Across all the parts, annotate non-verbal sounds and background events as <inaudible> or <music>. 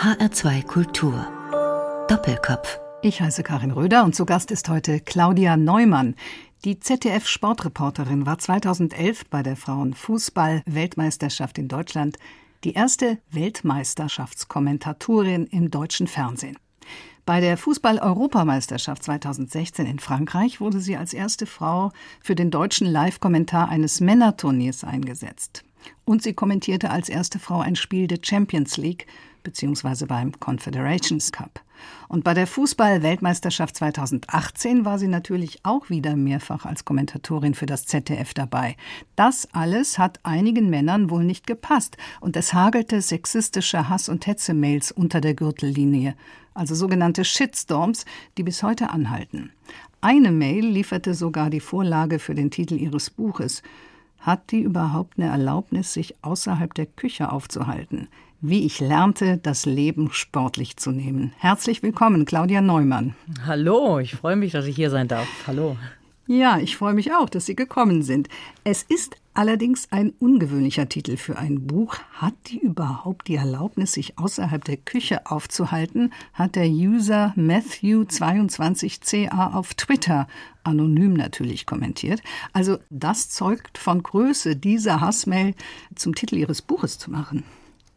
HR2 Kultur. Doppelkopf. Ich heiße Karin Röder und zu Gast ist heute Claudia Neumann. Die ZDF-Sportreporterin war 2011 bei der Frauenfußball-Weltmeisterschaft in Deutschland die erste Weltmeisterschaftskommentatorin im deutschen Fernsehen. Bei der Fußball-Europameisterschaft 2016 in Frankreich wurde sie als erste Frau für den deutschen Live-Kommentar eines Männerturniers eingesetzt. Und sie kommentierte als erste Frau ein Spiel der Champions League bzw. beim Confederations Cup. Und bei der Fußball-Weltmeisterschaft 2018 war sie natürlich auch wieder mehrfach als Kommentatorin für das ZDF dabei. Das alles hat einigen Männern wohl nicht gepasst und es hagelte sexistische Hass- und Hetzemails unter der Gürtellinie, also sogenannte Shitstorms, die bis heute anhalten. Eine Mail lieferte sogar die Vorlage für den Titel ihres Buches. Hat die überhaupt eine Erlaubnis, sich außerhalb der Küche aufzuhalten? Wie ich lernte, das Leben sportlich zu nehmen. Herzlich willkommen, Claudia Neumann. Hallo, ich freue mich, dass ich hier sein darf. Hallo. Ja, ich freue mich auch, dass Sie gekommen sind. Es ist allerdings ein ungewöhnlicher Titel für ein Buch. Hat die überhaupt die Erlaubnis, sich außerhalb der Küche aufzuhalten? Hat der User Matthew22ca auf Twitter anonym natürlich kommentiert. Also das zeugt von Größe, dieser Hassmail zum Titel Ihres Buches zu machen.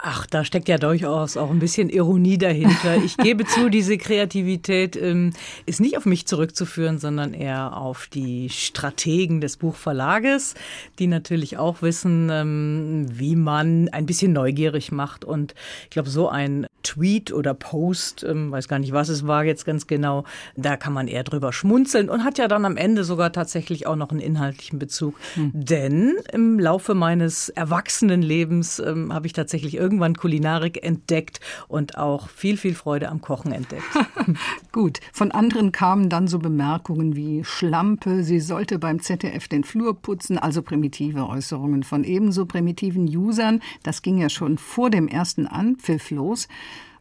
Ach, da steckt ja durchaus auch ein bisschen Ironie dahinter. Ich gebe zu, diese Kreativität ähm, ist nicht auf mich zurückzuführen, sondern eher auf die Strategen des Buchverlages, die natürlich auch wissen, ähm, wie man ein bisschen neugierig macht. Und ich glaube, so ein Tweet oder Post, ähm, weiß gar nicht, was es war jetzt ganz genau, da kann man eher drüber schmunzeln und hat ja dann am Ende sogar tatsächlich auch noch einen inhaltlichen Bezug. Hm. Denn im Laufe meines Erwachsenenlebens ähm, habe ich tatsächlich irgendwie irgendwann Kulinarik entdeckt und auch viel, viel Freude am Kochen entdeckt. <laughs> Gut, von anderen kamen dann so Bemerkungen wie Schlampe, sie sollte beim ZDF den Flur putzen, also primitive Äußerungen von ebenso primitiven Usern. Das ging ja schon vor dem ersten Anpfiff los.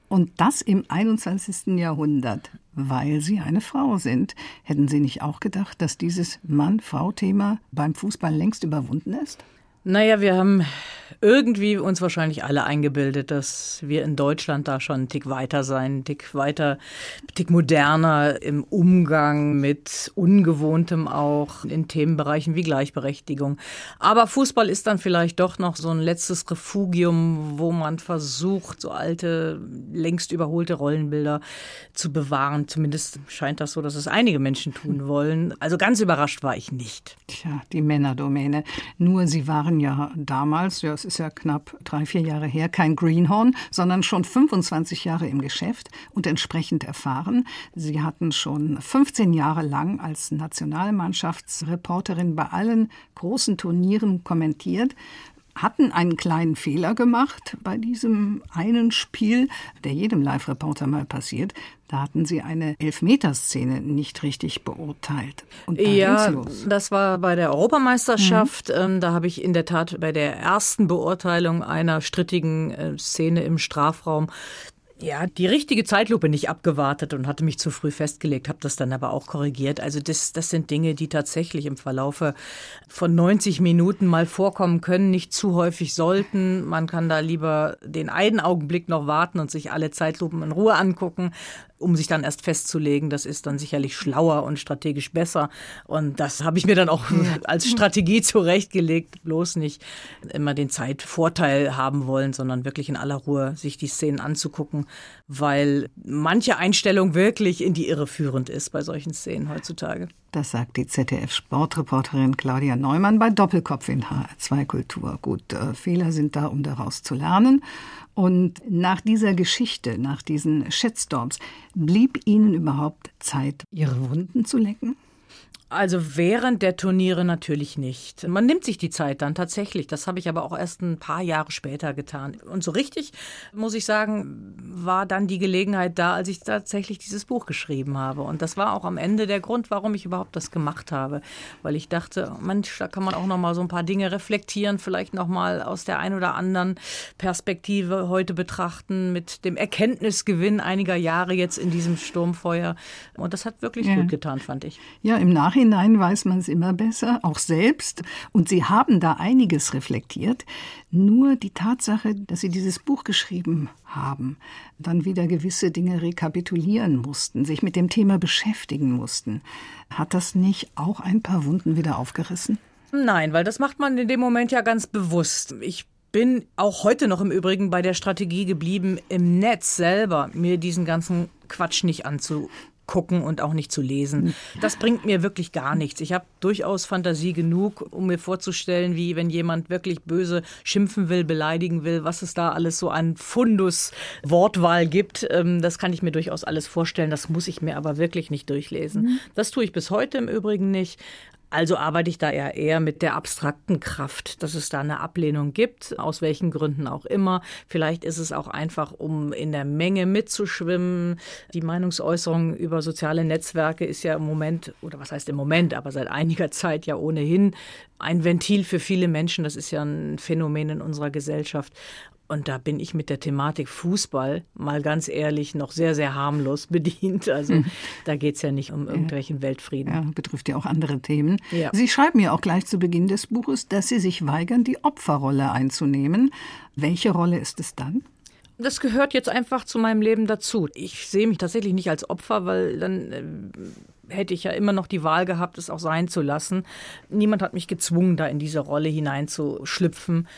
Und das im 21. Jahrhundert, weil Sie eine Frau sind. Hätten Sie nicht auch gedacht, dass dieses Mann-Frau-Thema beim Fußball längst überwunden ist? Naja, wir haben irgendwie uns wahrscheinlich alle eingebildet, dass wir in Deutschland da schon einen Tick weiter sein, einen Tick weiter, einen Tick moderner im Umgang mit Ungewohntem auch in Themenbereichen wie Gleichberechtigung. Aber Fußball ist dann vielleicht doch noch so ein letztes Refugium, wo man versucht, so alte, längst überholte Rollenbilder zu bewahren. Zumindest scheint das so, dass es einige Menschen tun wollen. Also ganz überrascht war ich nicht. Tja, die Männerdomäne. Nur sie waren ja damals, ja, es ist ja knapp drei, vier Jahre her, kein Greenhorn, sondern schon 25 Jahre im Geschäft und entsprechend erfahren. Sie hatten schon 15 Jahre lang als Nationalmannschaftsreporterin bei allen großen Turnieren kommentiert, hatten einen kleinen Fehler gemacht bei diesem einen Spiel, der jedem Live-Reporter mal passiert. Da hatten sie eine Elfmeterszene nicht richtig beurteilt. Und da ja, los. das war bei der Europameisterschaft. Mhm. Da habe ich in der Tat bei der ersten Beurteilung einer strittigen äh, Szene im Strafraum ja, die richtige Zeitlupe nicht abgewartet und hatte mich zu früh festgelegt, habe das dann aber auch korrigiert. Also das, das sind Dinge, die tatsächlich im Verlaufe von 90 Minuten mal vorkommen können, nicht zu häufig sollten. Man kann da lieber den einen Augenblick noch warten und sich alle Zeitlupen in Ruhe angucken um sich dann erst festzulegen. Das ist dann sicherlich schlauer und strategisch besser. Und das habe ich mir dann auch <laughs> als Strategie zurechtgelegt. Bloß nicht immer den Zeitvorteil haben wollen, sondern wirklich in aller Ruhe sich die Szenen anzugucken, weil manche Einstellung wirklich in die Irre führend ist bei solchen Szenen heutzutage. Das sagt die ZDF-Sportreporterin Claudia Neumann bei Doppelkopf in HR2 Kultur. Gut, äh, Fehler sind da, um daraus zu lernen. Und nach dieser Geschichte, nach diesen Shitstorms, blieb Ihnen überhaupt Zeit, Ihre Wunden zu lecken? Also während der Turniere natürlich nicht. Man nimmt sich die Zeit dann tatsächlich. Das habe ich aber auch erst ein paar Jahre später getan. Und so richtig, muss ich sagen, war dann die Gelegenheit da, als ich tatsächlich dieses Buch geschrieben habe. Und das war auch am Ende der Grund, warum ich überhaupt das gemacht habe. Weil ich dachte, Mensch, da kann man auch noch mal so ein paar Dinge reflektieren, vielleicht noch mal aus der ein oder anderen Perspektive heute betrachten, mit dem Erkenntnisgewinn einiger Jahre jetzt in diesem Sturmfeuer. Und das hat wirklich ja. gut getan, fand ich. Ja, im Nachhinein Nachhinein weiß man es immer besser, auch selbst. Und Sie haben da einiges reflektiert. Nur die Tatsache, dass Sie dieses Buch geschrieben haben, dann wieder gewisse Dinge rekapitulieren mussten, sich mit dem Thema beschäftigen mussten. Hat das nicht auch ein paar Wunden wieder aufgerissen? Nein, weil das macht man in dem Moment ja ganz bewusst. Ich bin auch heute noch im Übrigen bei der Strategie geblieben, im Netz selber mir diesen ganzen Quatsch nicht anzugucken und auch nicht zu lesen. Das bringt mir wirklich gar nichts. Ich habe durchaus Fantasie genug, um mir vorzustellen, wie wenn jemand wirklich böse schimpfen will, beleidigen will, was es da alles so an Fundus Wortwahl gibt. Ähm, das kann ich mir durchaus alles vorstellen. Das muss ich mir aber wirklich nicht durchlesen. Mhm. Das tue ich bis heute im Übrigen nicht. Also arbeite ich da eher, eher mit der abstrakten Kraft, dass es da eine Ablehnung gibt, aus welchen Gründen auch immer. Vielleicht ist es auch einfach, um in der Menge mitzuschwimmen. Die Meinungsäußerung über soziale Netzwerke ist ja im Moment, oder was heißt im Moment, aber seit einiger Zeit ja ohnehin ein Ventil für viele Menschen. Das ist ja ein Phänomen in unserer Gesellschaft. Und da bin ich mit der Thematik Fußball mal ganz ehrlich noch sehr, sehr harmlos <laughs> bedient. Also hm. da geht es ja nicht um irgendwelchen. Weltfrieden. Ja, betrifft ja auch andere Themen. Ja. Sie schreiben ja auch gleich zu Beginn des Buches, dass Sie sich weigern, die Opferrolle einzunehmen. Welche Rolle ist es dann? Das gehört jetzt einfach zu meinem Leben dazu. Ich sehe mich tatsächlich nicht als Opfer, weil dann äh, hätte ich ja immer noch die Wahl gehabt, es auch sein zu lassen. Niemand hat mich gezwungen, da in diese Rolle hineinzuschlüpfen.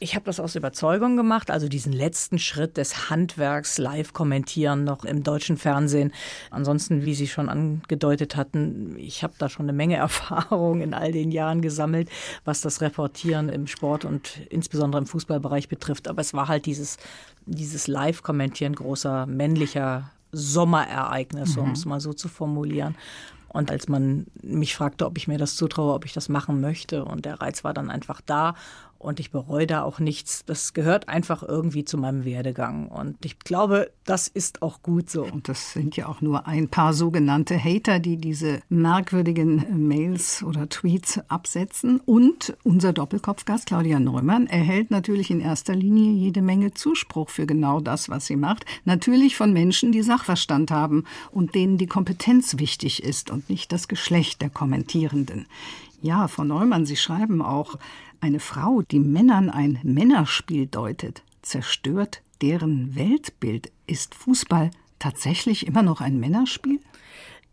Ich habe das aus Überzeugung gemacht, also diesen letzten Schritt des Handwerks live kommentieren noch im deutschen Fernsehen. Ansonsten, wie Sie schon angedeutet hatten, ich habe da schon eine Menge <laughs> Erfahrung in all den Jahren gesammelt, was das Reportieren im Sport und insbesondere im Fußballbereich betrifft. Aber es war halt dieses, dieses Live-Kommentieren großer männlicher Sommerereignisse, mhm. um es mal so zu formulieren. Und als man mich fragte, ob ich mir das zutraue, ob ich das machen möchte, und der Reiz war dann einfach da und ich bereue da auch nichts. Das gehört einfach irgendwie zu meinem Werdegang. Und ich glaube, das ist auch gut so. Und das sind ja auch nur ein paar sogenannte Hater, die diese merkwürdigen Mails oder Tweets absetzen. Und unser Doppelkopfgast Claudia Neumann erhält natürlich in erster Linie jede Menge Zuspruch für genau das, was sie macht. Natürlich von Menschen, die Sachverstand haben und denen die Kompetenz wichtig ist und nicht das Geschlecht der Kommentierenden. Ja, Frau Neumann, Sie schreiben auch, eine Frau, die Männern ein Männerspiel deutet, zerstört deren Weltbild. Ist Fußball tatsächlich immer noch ein Männerspiel?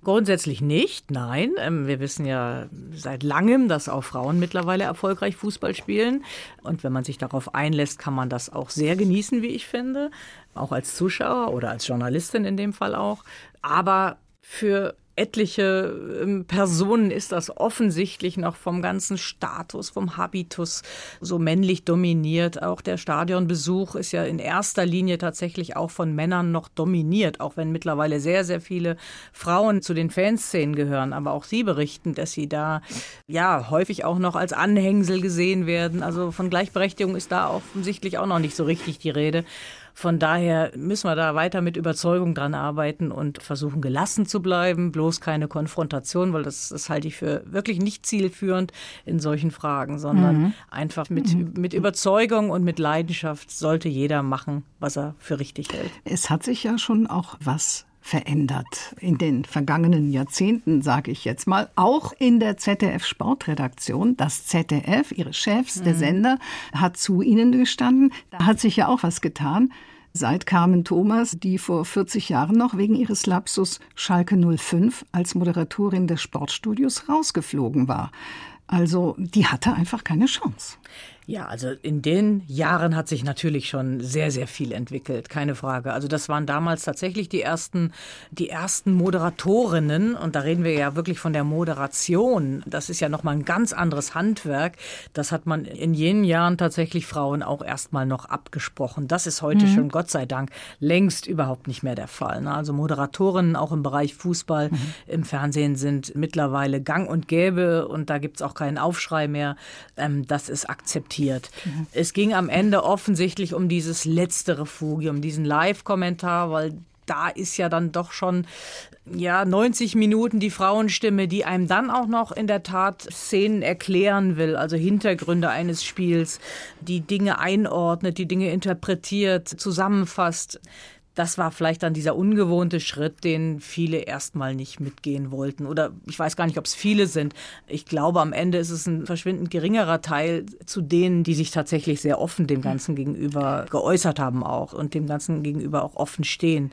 Grundsätzlich nicht, nein. Ähm, wir wissen ja seit langem, dass auch Frauen mittlerweile erfolgreich Fußball spielen. Und wenn man sich darauf einlässt, kann man das auch sehr genießen, wie ich finde. Auch als Zuschauer oder als Journalistin in dem Fall auch. Aber für etliche ähm, Personen ist das offensichtlich noch vom ganzen Status, vom Habitus so männlich dominiert. Auch der Stadionbesuch ist ja in erster Linie tatsächlich auch von Männern noch dominiert, auch wenn mittlerweile sehr, sehr viele Frauen zu den Fanszenen gehören. Aber auch sie berichten, dass sie da ja häufig auch noch als Anhängsel gesehen werden. Also von Gleichberechtigung ist da offensichtlich auch noch nicht so richtig die Rede. Von daher müssen wir da weiter mit Überzeugung dran arbeiten und versuchen, gelassen zu bleiben, bloß keine Konfrontation, weil das, das halte ich für wirklich nicht zielführend in solchen Fragen, sondern mhm. einfach mit, mhm. mit Überzeugung und mit Leidenschaft sollte jeder machen, was er für richtig hält. Es hat sich ja schon auch was verändert in den vergangenen Jahrzehnten, sage ich jetzt mal, auch in der ZDF Sportredaktion. Das ZDF, ihre Chefs, der mhm. Sender, hat zu ihnen gestanden. Da hat sich ja auch was getan. Seit Carmen Thomas, die vor 40 Jahren noch wegen ihres Lapsus Schalke 05 als Moderatorin des Sportstudios rausgeflogen war. Also die hatte einfach keine Chance. Ja, also in den Jahren hat sich natürlich schon sehr, sehr viel entwickelt, keine Frage. Also das waren damals tatsächlich die ersten, die ersten Moderatorinnen und da reden wir ja wirklich von der Moderation. Das ist ja nochmal ein ganz anderes Handwerk. Das hat man in jenen Jahren tatsächlich Frauen auch erstmal noch abgesprochen. Das ist heute mhm. schon Gott sei Dank längst überhaupt nicht mehr der Fall. Ne? Also Moderatorinnen auch im Bereich Fußball mhm. im Fernsehen sind mittlerweile gang und gäbe und da gibt's auch keinen Aufschrei mehr. Ähm, das ist akzeptiert akzeptiert. Mhm. Es ging am Ende offensichtlich um dieses letzte Refugium, diesen Live-Kommentar, weil da ist ja dann doch schon ja 90 Minuten die Frauenstimme, die einem dann auch noch in der Tat Szenen erklären will, also Hintergründe eines Spiels, die Dinge einordnet, die Dinge interpretiert, zusammenfasst das war vielleicht dann dieser ungewohnte Schritt, den viele erstmal nicht mitgehen wollten. Oder ich weiß gar nicht, ob es viele sind. Ich glaube, am Ende ist es ein verschwindend geringerer Teil zu denen, die sich tatsächlich sehr offen dem Ganzen gegenüber geäußert haben auch und dem Ganzen gegenüber auch offen stehen.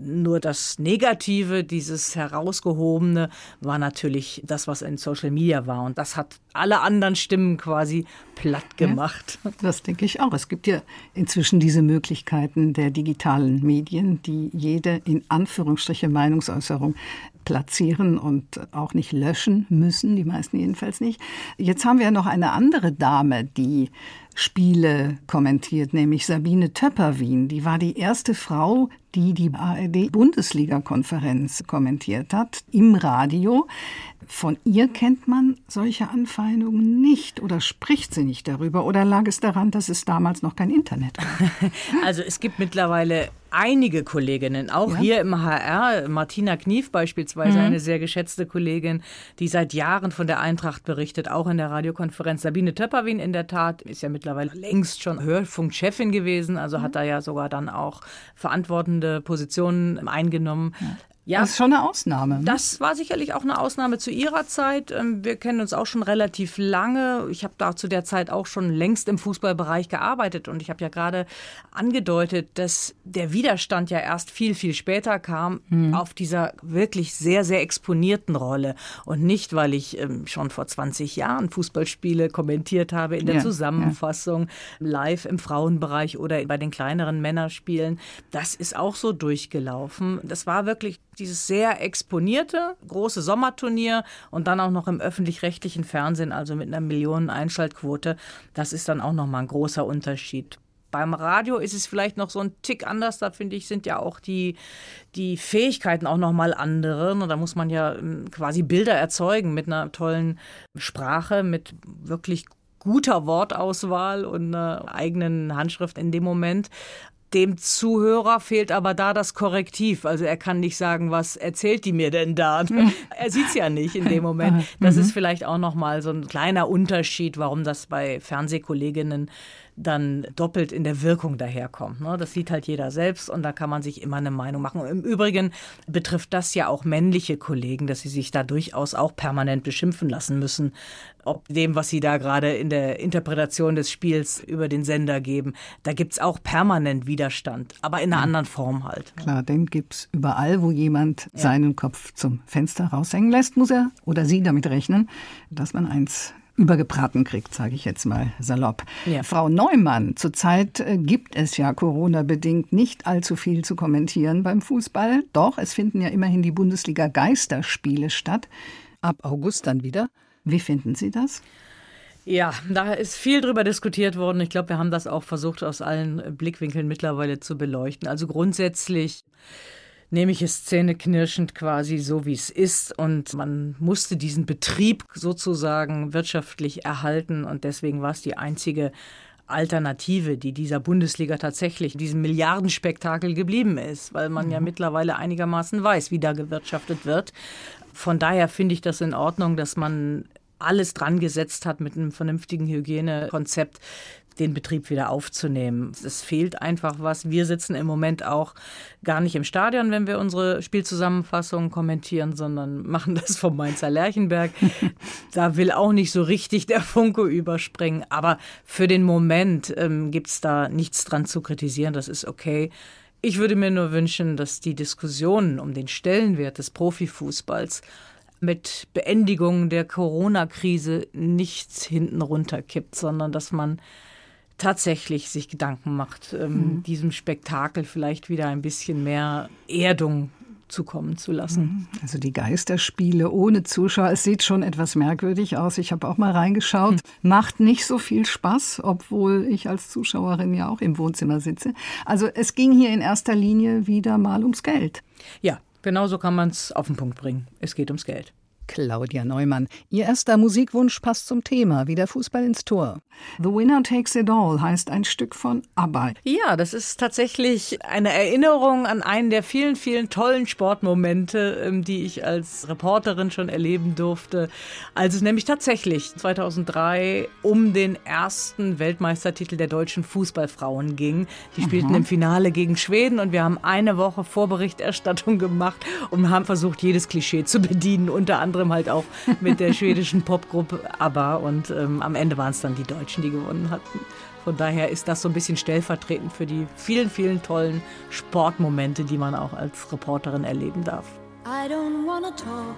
Nur das Negative, dieses Herausgehobene, war natürlich das, was in Social Media war. Und das hat alle anderen Stimmen quasi platt gemacht. Ja, das denke ich auch. Es gibt ja inzwischen diese Möglichkeiten der digitalen Medien, die jede in Anführungsstriche Meinungsäußerung platzieren und auch nicht löschen müssen, die meisten jedenfalls nicht. Jetzt haben wir noch eine andere Dame, die Spiele kommentiert, nämlich Sabine Töpperwien. Die war die erste Frau, die die ARD-Bundesliga-Konferenz kommentiert hat im Radio. Von ihr kennt man solche Anfeindungen nicht oder spricht sie nicht darüber oder lag es daran, dass es damals noch kein Internet gab? <laughs> Also es gibt mittlerweile einige Kolleginnen, auch ja. hier im HR, Martina Knief beispielsweise, mhm. eine sehr geschätzte Kollegin, die seit Jahren von der Eintracht berichtet, auch in der Radiokonferenz. Sabine Töpperwin in der Tat ist ja mittlerweile längst schon Hörfunkchefin gewesen, also mhm. hat da ja sogar dann auch verantwortende Positionen eingenommen. Ja. Ja, das ist schon eine Ausnahme. Ne? Das war sicherlich auch eine Ausnahme zu Ihrer Zeit. Ähm, wir kennen uns auch schon relativ lange. Ich habe da zu der Zeit auch schon längst im Fußballbereich gearbeitet. Und ich habe ja gerade angedeutet, dass der Widerstand ja erst viel, viel später kam mhm. auf dieser wirklich sehr, sehr exponierten Rolle. Und nicht, weil ich ähm, schon vor 20 Jahren Fußballspiele kommentiert habe in der ja, Zusammenfassung, ja. live im Frauenbereich oder bei den kleineren Männerspielen. Das ist auch so durchgelaufen. Das war wirklich dieses sehr exponierte große Sommerturnier und dann auch noch im öffentlich-rechtlichen Fernsehen, also mit einer Millionen Einschaltquote, das ist dann auch noch mal ein großer Unterschied. Beim Radio ist es vielleicht noch so ein Tick anders. Da finde ich, sind ja auch die, die Fähigkeiten auch noch mal andere. Und da muss man ja ähm, quasi Bilder erzeugen mit einer tollen Sprache, mit wirklich guter Wortauswahl und einer eigenen Handschrift in dem Moment. Dem Zuhörer fehlt aber da das Korrektiv. Also er kann nicht sagen, was erzählt die mir denn da? <laughs> er sieht es ja nicht in dem Moment. <laughs> Das ist vielleicht auch noch mal so ein kleiner Unterschied, warum das bei Fernsehkolleginnen dann doppelt in der Wirkung daherkommt. Ne? Das sieht halt jeder selbst und da kann man sich immer eine Meinung machen. Im Übrigen betrifft das ja auch männliche Kollegen, dass sie sich da durchaus auch permanent beschimpfen lassen müssen, ob dem, was sie da gerade in der Interpretation des Spiels über den Sender geben. Da gibt es auch permanent Widerstand, aber in einer anderen Form halt. Ne? Klar, den gibt es überall, wo jemand ja. seinen Kopf zum Fenster raushängen lässt, muss er oder sie damit rechnen, dass man eins übergebraten kriegt, sage ich jetzt mal salopp. Ja. Frau Neumann, zurzeit äh, gibt es ja Corona-bedingt nicht allzu viel zu kommentieren beim Fußball. Doch, es finden ja immerhin die Bundesliga Geisterspiele statt. Ab August dann wieder. Wie finden Sie das? Ja, da ist viel drüber diskutiert worden. Ich glaube, wir haben das auch versucht, aus allen Blickwinkeln mittlerweile zu beleuchten. Also grundsätzlich nehme ich es zähneknirschend quasi so, wie es ist. Und man musste diesen Betrieb sozusagen wirtschaftlich erhalten. Und deswegen war es die einzige Alternative, die dieser Bundesliga tatsächlich, diesem Milliardenspektakel geblieben ist, weil man mhm. ja mittlerweile einigermaßen weiß, wie da gewirtschaftet wird. Von daher finde ich das in Ordnung, dass man alles dran gesetzt hat mit einem vernünftigen Hygienekonzept, den Betrieb wieder aufzunehmen. Es fehlt einfach was. Wir sitzen im Moment auch gar nicht im Stadion, wenn wir unsere Spielzusammenfassungen kommentieren, sondern machen das vom Mainzer Lerchenberg. <laughs> da will auch nicht so richtig der Funke überspringen. Aber für den Moment ähm, gibt es da nichts dran zu kritisieren. Das ist okay. Ich würde mir nur wünschen, dass die Diskussionen um den Stellenwert des Profifußballs mit Beendigung der Corona-Krise nichts hinten runterkippt, sondern dass man tatsächlich sich Gedanken macht, ähm, mhm. diesem Spektakel vielleicht wieder ein bisschen mehr Erdung zukommen zu lassen. Mhm. Also die Geisterspiele ohne Zuschauer, es sieht schon etwas merkwürdig aus. Ich habe auch mal reingeschaut. Hm. Macht nicht so viel Spaß, obwohl ich als Zuschauerin ja auch im Wohnzimmer sitze. Also es ging hier in erster Linie wieder mal ums Geld. Ja, genau so kann man es auf den Punkt bringen. Es geht ums Geld. Claudia Neumann. Ihr erster Musikwunsch passt zum Thema, wie der Fußball ins Tor. The Winner Takes It All heißt ein Stück von ABBA. Ja, das ist tatsächlich eine Erinnerung an einen der vielen, vielen tollen Sportmomente, ähm, die ich als Reporterin schon erleben durfte. Als es nämlich tatsächlich 2003 um den ersten Weltmeistertitel der deutschen Fußballfrauen ging. Die spielten mhm. im Finale gegen Schweden und wir haben eine Woche Vorberichterstattung <laughs> gemacht und haben versucht, jedes Klischee zu bedienen, unter anderem halt auch mit der schwedischen Popgruppe ABBA und ähm, am Ende waren es dann die Deutschen, die gewonnen hatten. Von daher ist das so ein bisschen stellvertretend für die vielen, vielen tollen Sportmomente, die man auch als Reporterin erleben darf. I don't wanna talk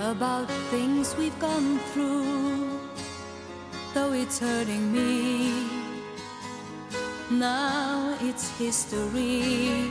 about things we've gone through, though it's hurting me. Now it's history.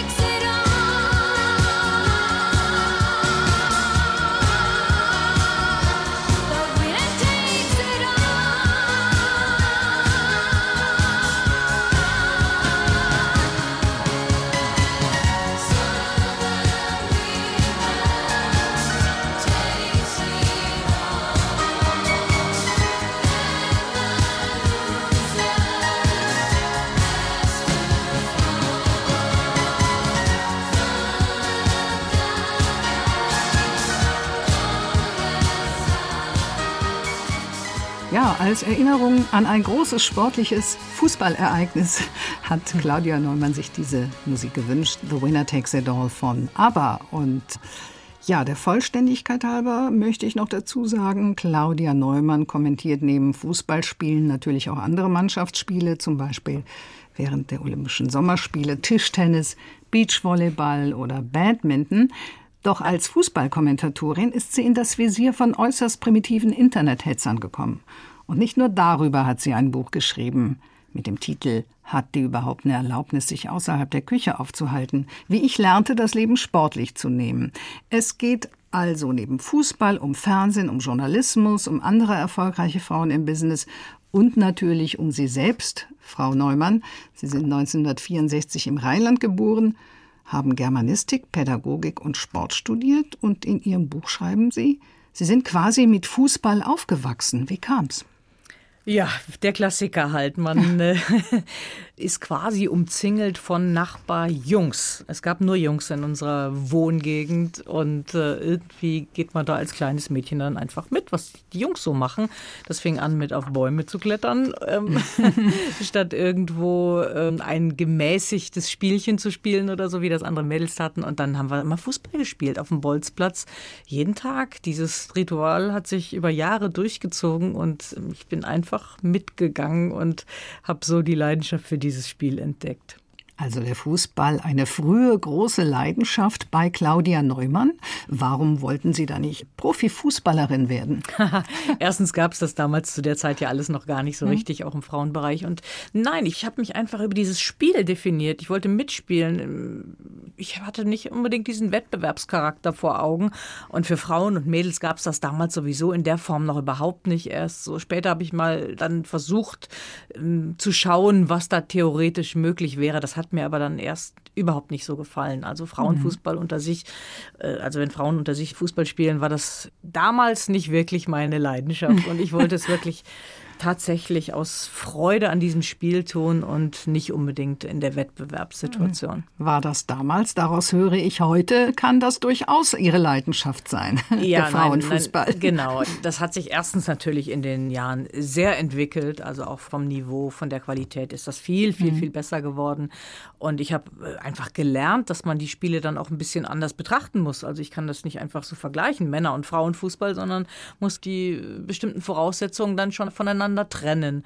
Als Erinnerung an ein großes sportliches Fußballereignis hat Claudia Neumann sich diese Musik gewünscht. The Winner Takes It All von ABBA. Und Ja, der Vollständigkeit halber möchte ich noch dazu sagen, Claudia Neumann kommentiert neben Fußballspielen natürlich auch andere Mannschaftsspiele, zum Beispiel während der Olympischen Sommerspiele Tischtennis, Beachvolleyball oder Badminton. Doch als Fußballkommentatorin ist sie in das Visier von äußerst primitiven Internethetzern gekommen. Und nicht nur darüber hat sie ein Buch geschrieben mit dem Titel Hat die überhaupt eine Erlaubnis, sich außerhalb der Küche aufzuhalten? Wie ich lernte, das Leben sportlich zu nehmen. Es geht also neben Fußball um Fernsehen, um Journalismus, um andere erfolgreiche Frauen im Business und natürlich um Sie selbst, Frau Neumann. Sie sind 1964 im Rheinland geboren, haben Germanistik, Pädagogik und Sport studiert und in Ihrem Buch schreiben Sie, Sie sind quasi mit Fußball aufgewachsen. Wie kam's? Ja, der Klassiker halt. Man <laughs> äh, <laughs> ist quasi umzingelt von Nachbarjungs. Es gab nur Jungs in unserer Wohngegend und äh, irgendwie geht man da als kleines Mädchen dann einfach mit, was die Jungs so machen. Das fing an mit auf Bäume zu klettern, ähm, <laughs> statt irgendwo ähm, ein gemäßigtes Spielchen zu spielen oder so, wie das andere Mädels hatten. Und dann haben wir immer Fußball gespielt auf dem Bolzplatz. Jeden Tag. Dieses Ritual hat sich über Jahre durchgezogen und ich bin einfach einfach mitgegangen und habe so die Leidenschaft für dieses Spiel entdeckt. Also der Fußball, eine frühe große Leidenschaft bei Claudia Neumann. Warum wollten Sie da nicht Profifußballerin werden? <laughs> Erstens gab es das damals zu der Zeit ja alles noch gar nicht so hm. richtig, auch im Frauenbereich. Und nein, ich habe mich einfach über dieses Spiel definiert. Ich wollte mitspielen. Ich hatte nicht unbedingt diesen Wettbewerbscharakter vor Augen. Und für Frauen und Mädels gab es das damals sowieso in der Form noch überhaupt nicht. Erst so später habe ich mal dann versucht ähm, zu schauen, was da theoretisch möglich wäre. Das hat mir aber dann erst überhaupt nicht so gefallen. Also Frauenfußball mhm. unter sich, äh, also wenn Frauen unter sich Fußball spielen, war das damals nicht wirklich meine Leidenschaft. <laughs> Und ich wollte es wirklich tatsächlich aus Freude an diesem Spiel tun und nicht unbedingt in der Wettbewerbssituation. War das damals? Daraus höre ich heute, kann das durchaus Ihre Leidenschaft sein, <laughs> ja, der Frauenfußball. Nein, nein, genau. Das hat sich erstens natürlich in den Jahren sehr entwickelt, also auch vom Niveau, von der Qualität ist das viel, viel, mhm. viel besser geworden. Und ich habe äh, einfach gelernt, dass man die Spiele dann auch ein bisschen anders betrachten muss. Also ich kann das nicht einfach so vergleichen, Männer- und Frauenfußball, sondern muss die bestimmten Voraussetzungen dann schon voneinander voneinander trennen.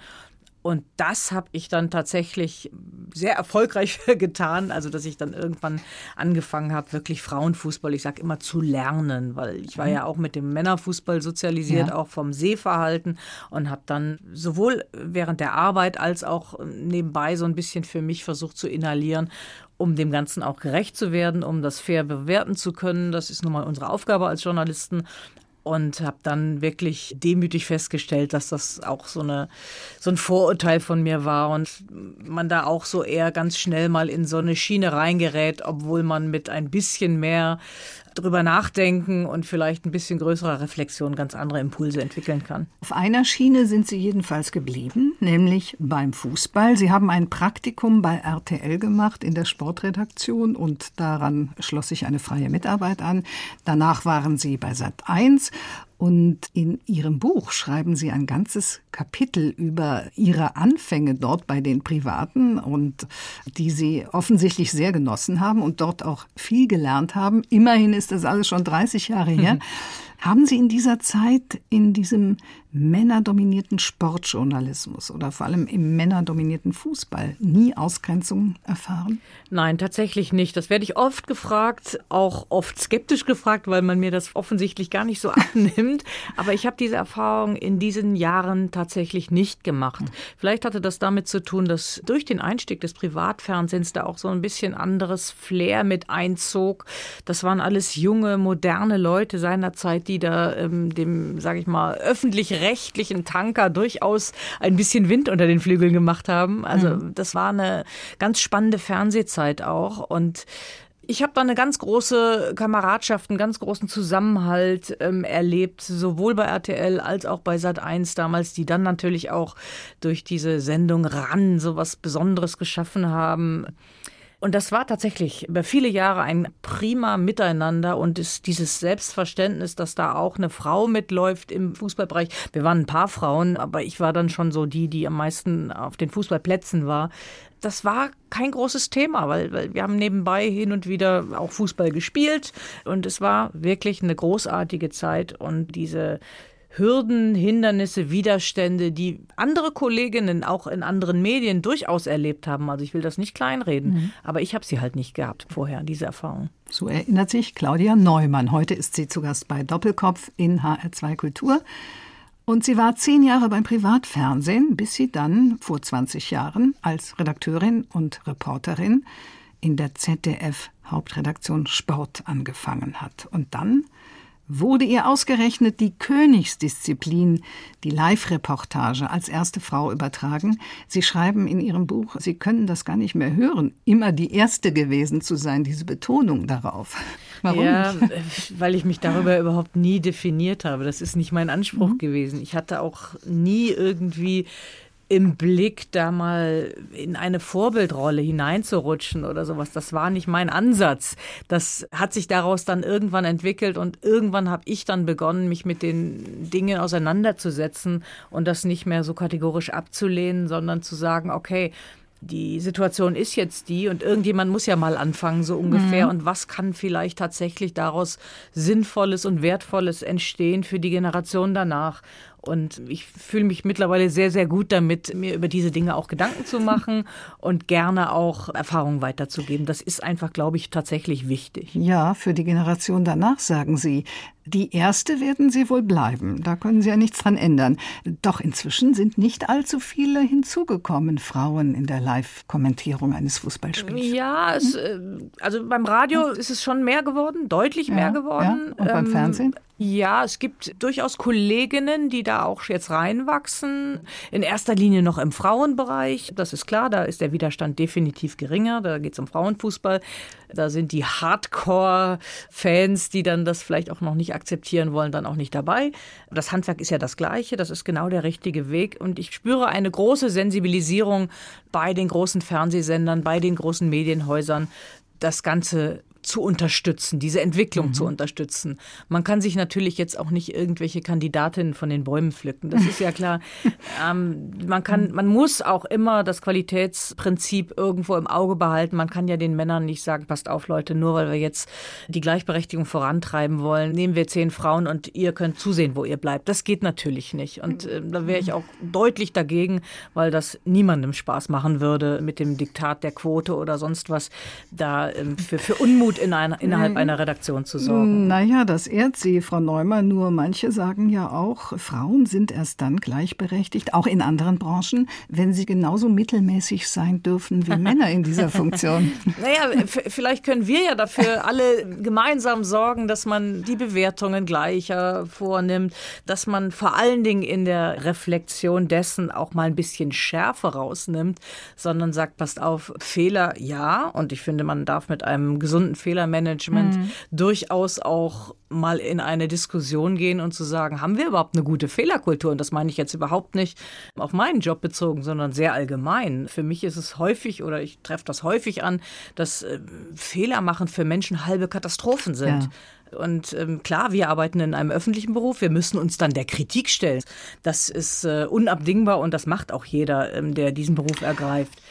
Und das habe ich dann tatsächlich sehr erfolgreich <laughs> getan, also dass ich dann irgendwann angefangen habe, wirklich Frauenfußball, ich sage immer zu lernen, weil ich war mhm. ja auch mit dem Männerfußball sozialisiert, ja. auch vom Sehverhalten und habe dann sowohl während der Arbeit als auch nebenbei so ein bisschen für mich versucht zu inhalieren um dem Ganzen auch gerecht zu werden, um das fair bewerten zu können. Das ist nun mal unsere Aufgabe als Journalisten und habe dann wirklich demütig festgestellt, dass das auch so, eine, so ein Vorurteil von mir war und man da auch so eher ganz schnell mal in so eine Schiene reingerät, obwohl man mit ein bisschen mehr drüber nachdenken und vielleicht ein bisschen größerer Reflexion ganz andere Impulse entwickeln kann. Auf einer Schiene sind Sie jedenfalls geblieben, nämlich beim Fußball. Sie haben ein Praktikum bei RTL gemacht in der Sportredaktion und daran schloss sich eine freie Mitarbeit an. Danach waren Sie bei Sat 1 und in Ihrem Buch schreiben Sie ein ganzes Kapitel über Ihre Anfänge dort bei den Privaten und die Sie offensichtlich sehr genossen haben und dort auch viel gelernt haben. Immerhin ist das alles schon 30 Jahre her. Mhm. Haben Sie in dieser Zeit in diesem männerdominierten Sportjournalismus oder vor allem im männerdominierten Fußball nie Ausgrenzung erfahren? Nein, tatsächlich nicht. Das werde ich oft gefragt, auch oft skeptisch gefragt, weil man mir das offensichtlich gar nicht so <laughs> abnimmt. Aber ich habe diese Erfahrung in diesen Jahren tatsächlich nicht gemacht. Vielleicht hatte das damit zu tun, dass durch den Einstieg des Privatfernsehens da auch so ein bisschen anderes Flair mit einzog. Das waren alles junge, moderne Leute seiner Zeit, die da ähm, dem, sage ich mal, öffentlich-rechtlichen Tanker durchaus ein bisschen Wind unter den Flügeln gemacht haben. Also mhm. das war eine ganz spannende Fernsehzeit auch und ich habe da eine ganz große Kameradschaft, einen ganz großen Zusammenhalt ähm, erlebt, sowohl bei RTL als auch bei Sat1 damals, die dann natürlich auch durch diese Sendung ran so was Besonderes geschaffen haben. Und das war tatsächlich über viele Jahre ein prima Miteinander und ist dieses Selbstverständnis, dass da auch eine Frau mitläuft im Fußballbereich. Wir waren ein paar Frauen, aber ich war dann schon so die, die am meisten auf den Fußballplätzen war. Das war kein großes Thema, weil, weil wir haben nebenbei hin und wieder auch Fußball gespielt und es war wirklich eine großartige Zeit und diese Hürden, Hindernisse, Widerstände, die andere Kolleginnen auch in anderen Medien durchaus erlebt haben. Also ich will das nicht kleinreden, mhm. aber ich habe sie halt nicht gehabt vorher, diese Erfahrung. So erinnert sich Claudia Neumann. Heute ist sie zu Gast bei Doppelkopf in HR2 Kultur. Und sie war zehn Jahre beim Privatfernsehen, bis sie dann vor 20 Jahren als Redakteurin und Reporterin in der ZDF Hauptredaktion Sport angefangen hat. Und dann wurde ihr ausgerechnet die Königsdisziplin, die Live-Reportage, als erste Frau übertragen. Sie schreiben in Ihrem Buch, Sie können das gar nicht mehr hören, immer die Erste gewesen zu sein, diese Betonung darauf. Warum? Ja, weil ich mich darüber überhaupt nie definiert habe. Das ist nicht mein Anspruch mhm. gewesen. Ich hatte auch nie irgendwie im Blick, da mal in eine Vorbildrolle hineinzurutschen oder sowas. Das war nicht mein Ansatz. Das hat sich daraus dann irgendwann entwickelt und irgendwann habe ich dann begonnen, mich mit den Dingen auseinanderzusetzen und das nicht mehr so kategorisch abzulehnen, sondern zu sagen, okay, die Situation ist jetzt die und irgendjemand muss ja mal anfangen, so ungefähr. Mhm. Und was kann vielleicht tatsächlich daraus Sinnvolles und Wertvolles entstehen für die Generation danach? Und ich fühle mich mittlerweile sehr, sehr gut damit, mir über diese Dinge auch Gedanken zu machen <laughs> und gerne auch Erfahrungen weiterzugeben. Das ist einfach, glaube ich, tatsächlich wichtig. Ja, für die Generation danach, sagen Sie. Die erste werden sie wohl bleiben. Da können Sie ja nichts dran ändern. Doch inzwischen sind nicht allzu viele hinzugekommen, Frauen in der Live-Kommentierung eines Fußballspiels. Ja, es, äh, also beim Radio ist es schon mehr geworden, deutlich mehr ja, geworden. Ja. Und beim ähm, Fernsehen? Ja, es gibt durchaus Kolleginnen, die da auch jetzt reinwachsen. In erster Linie noch im Frauenbereich. Das ist klar, da ist der Widerstand definitiv geringer. Da geht es um Frauenfußball. Da sind die Hardcore-Fans, die dann das vielleicht auch noch nicht akzeptieren wollen, dann auch nicht dabei. Das Handwerk ist ja das gleiche. Das ist genau der richtige Weg. Und ich spüre eine große Sensibilisierung bei den großen Fernsehsendern, bei den großen Medienhäusern, das Ganze zu unterstützen, diese Entwicklung mhm. zu unterstützen. Man kann sich natürlich jetzt auch nicht irgendwelche Kandidatinnen von den Bäumen pflücken. Das ist ja klar. <laughs> ähm, man kann, man muss auch immer das Qualitätsprinzip irgendwo im Auge behalten. Man kann ja den Männern nicht sagen, passt auf, Leute, nur weil wir jetzt die Gleichberechtigung vorantreiben wollen, nehmen wir zehn Frauen und ihr könnt zusehen, wo ihr bleibt. Das geht natürlich nicht. Und äh, da wäre ich auch deutlich dagegen, weil das niemandem Spaß machen würde mit dem Diktat der Quote oder sonst was da ähm, für, für Unmut gut in einer, innerhalb mhm. einer Redaktion zu sorgen. Naja, das ehrt Sie, Frau Neumann. Nur manche sagen ja auch, Frauen sind erst dann gleichberechtigt, auch in anderen Branchen, wenn sie genauso mittelmäßig sein dürfen wie <laughs> Männer in dieser Funktion. <laughs> naja, vielleicht können wir ja dafür alle gemeinsam sorgen, dass man die Bewertungen gleicher vornimmt, dass man vor allen Dingen in der Reflexion dessen auch mal ein bisschen Schärfe rausnimmt, sondern sagt, passt auf, Fehler ja. Und ich finde, man darf mit einem gesunden Fehlermanagement mhm. durchaus auch mal in eine Diskussion gehen und zu sagen, haben wir überhaupt eine gute Fehlerkultur? Und das meine ich jetzt überhaupt nicht auf meinen Job bezogen, sondern sehr allgemein. Für mich ist es häufig oder ich treffe das häufig an, dass äh, Fehler machen für Menschen halbe Katastrophen sind. Ja. Und ähm, klar, wir arbeiten in einem öffentlichen Beruf, wir müssen uns dann der Kritik stellen. Das ist äh, unabdingbar und das macht auch jeder, ähm, der diesen Beruf ergreift.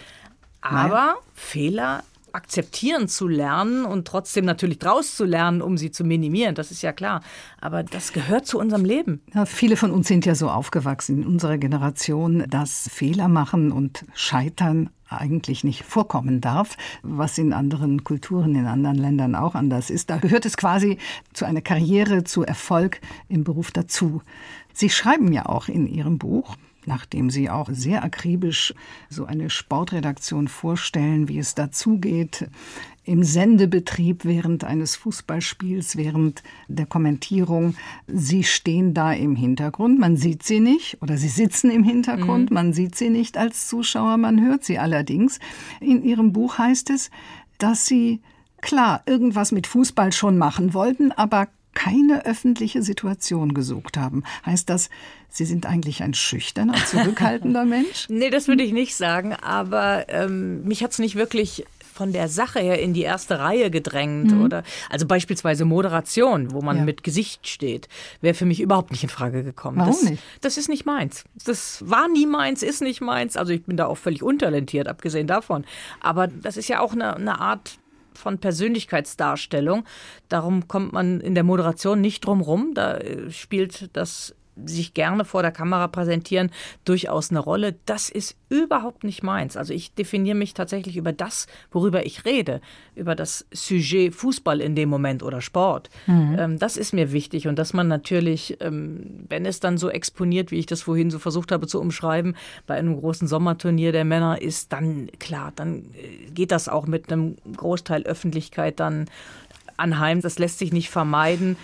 Aber Nein. Fehler akzeptieren zu lernen und trotzdem natürlich draus zu lernen, um sie zu minimieren. Das ist ja klar. Aber das gehört zu unserem Leben. Ja, viele von uns sind ja so aufgewachsen in unserer Generation, dass Fehler machen und scheitern eigentlich nicht vorkommen darf, was in anderen Kulturen, in anderen Ländern auch anders ist. Da gehört es quasi zu einer Karriere, zu Erfolg im Beruf dazu. Sie schreiben ja auch in Ihrem Buch, nachdem Sie auch sehr akribisch so eine Sportredaktion vorstellen, wie es dazugeht, im Sendebetrieb während eines Fußballspiels, während der Kommentierung. Sie stehen da im Hintergrund, man sieht sie nicht oder sie sitzen im Hintergrund, mhm. man sieht sie nicht als Zuschauer, man hört sie allerdings. In Ihrem Buch heißt es, dass Sie klar irgendwas mit Fußball schon machen wollten, aber keine öffentliche Situation gesucht haben. Heißt das, Sie sind eigentlich ein schüchterner, zurückhaltender <laughs> Mensch? nee, das würde ich nicht sagen, aber ähm, mich hat es nicht wirklich von der Sache her in die erste Reihe gedrängt mhm. oder also beispielsweise Moderation, wo man ja. mit Gesicht steht, wäre für mich überhaupt nicht in Frage gekommen. Warum das, nicht? Das ist nicht meins. Das war nie meins, ist nicht meins. Also ich bin da auch völlig untalentiert, abgesehen davon. Aber das ist ja auch eine, eine Art von Persönlichkeitsdarstellung. Darum kommt man in der Moderation nicht drum rum. Da äh, spielt das sich gerne vor der Kamera präsentieren, durchaus eine Rolle. Das ist überhaupt nicht meins. Also ich definiere mich tatsächlich über das, worüber ich rede, über das Sujet Fußball in dem Moment oder Sport. Mhm. Ähm, das ist mir wichtig und dass man natürlich, ähm, wenn es dann so exponiert, wie ich das vorhin so versucht habe zu umschreiben, bei einem großen Sommerturnier der Männer ist, dann klar, dann äh, geht das auch mit einem Großteil Öffentlichkeit dann anheim. Das lässt sich nicht vermeiden.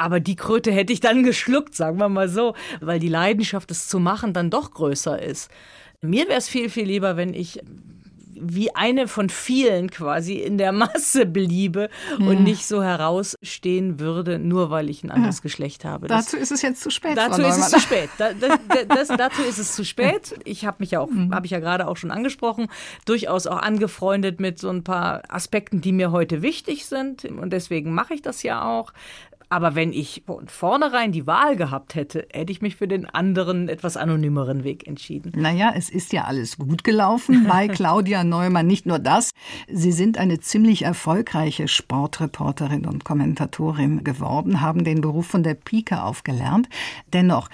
Aber die Kröte hätte ich dann <laughs> geschluckt, sagen wir mal so, weil die Leidenschaft, es zu machen, dann doch größer ist. Mir wäre es viel, viel lieber, wenn ich wie eine von vielen quasi in der <laughs> Masse bliebe ja. und nicht so herausstehen würde, nur weil ich ein anderes ja. Geschlecht habe. Das, dazu ist es jetzt zu spät. Dazu ist es zu spät. Da, das, das, dazu ist es zu spät. Ich habe mich ja auch, mhm. habe ich ja gerade auch schon angesprochen, durchaus auch angefreundet mit so ein paar Aspekten, die mir heute wichtig sind. Und deswegen mache ich das ja auch. Aber wenn ich von vornherein die Wahl gehabt hätte, hätte ich mich für den anderen, etwas anonymeren Weg entschieden. Naja, es ist ja alles gut gelaufen <laughs> bei Claudia Neumann. Nicht nur das, Sie sind eine ziemlich erfolgreiche Sportreporterin und Kommentatorin geworden, haben den Beruf von der Pike aufgelernt. Dennoch,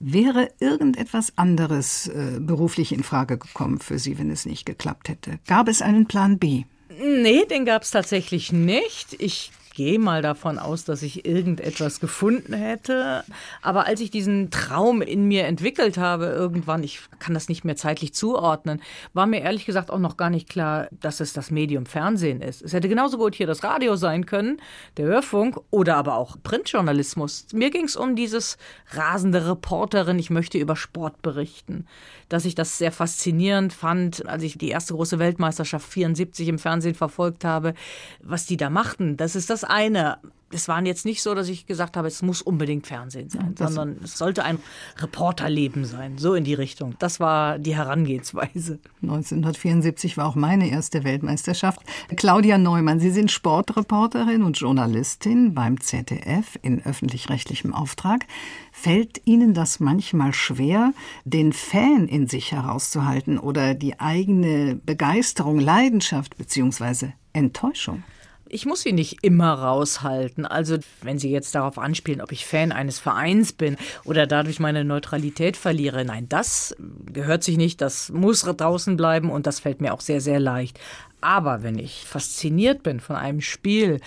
Wäre irgendetwas anderes äh, beruflich in Frage gekommen für Sie, wenn es nicht geklappt hätte? Gab es einen Plan B? Nee, den gab es tatsächlich nicht. Ich gehe mal davon aus, dass ich irgendetwas gefunden hätte. Aber als ich diesen Traum in mir entwickelt habe, irgendwann, ich kann das nicht mehr zeitlich zuordnen, war mir ehrlich gesagt auch noch gar nicht klar, dass es das Medium Fernsehen ist. Es hätte genauso gut hier das Radio sein können, der Hörfunk oder aber auch Printjournalismus. Mir ging es um dieses rasende Reporterin, ich möchte über Sport berichten. Dass ich das sehr faszinierend fand, als ich die erste große Weltmeisterschaft 74 im Fernsehen verfolgt habe, was die da machten. Das ist das eine es waren jetzt nicht so, dass ich gesagt habe, es muss unbedingt Fernsehen sein, ja, sondern es sollte ein Reporterleben sein, so in die Richtung. Das war die Herangehensweise. 1974 war auch meine erste Weltmeisterschaft. Claudia Neumann, Sie sind Sportreporterin und Journalistin beim ZDF in öffentlich-rechtlichem Auftrag. Fällt Ihnen das manchmal schwer, den Fan in sich herauszuhalten oder die eigene Begeisterung, Leidenschaft bzw. Enttäuschung? Ich muss sie nicht immer raushalten. Also wenn Sie jetzt darauf anspielen, ob ich Fan eines Vereins bin oder dadurch meine Neutralität verliere, nein, das gehört sich nicht. Das muss draußen bleiben und das fällt mir auch sehr, sehr leicht. Aber wenn ich fasziniert bin von einem Spiel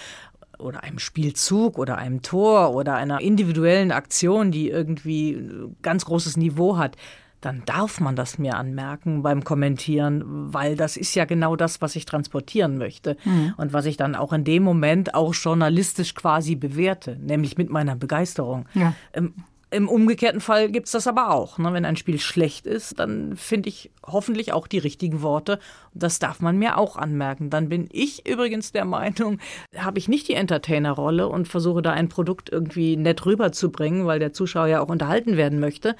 oder einem Spielzug oder einem Tor oder einer individuellen Aktion, die irgendwie ganz großes Niveau hat, dann darf man das mir anmerken beim Kommentieren, weil das ist ja genau das, was ich transportieren möchte mhm. und was ich dann auch in dem Moment auch journalistisch quasi bewerte, nämlich mit meiner Begeisterung. Ja. Ähm, im umgekehrten Fall gibt es das aber auch. Ne? Wenn ein Spiel schlecht ist, dann finde ich hoffentlich auch die richtigen Worte. Das darf man mir auch anmerken. Dann bin ich übrigens der Meinung, habe ich nicht die Entertainer-Rolle und versuche da ein Produkt irgendwie nett rüberzubringen, weil der Zuschauer ja auch unterhalten werden möchte.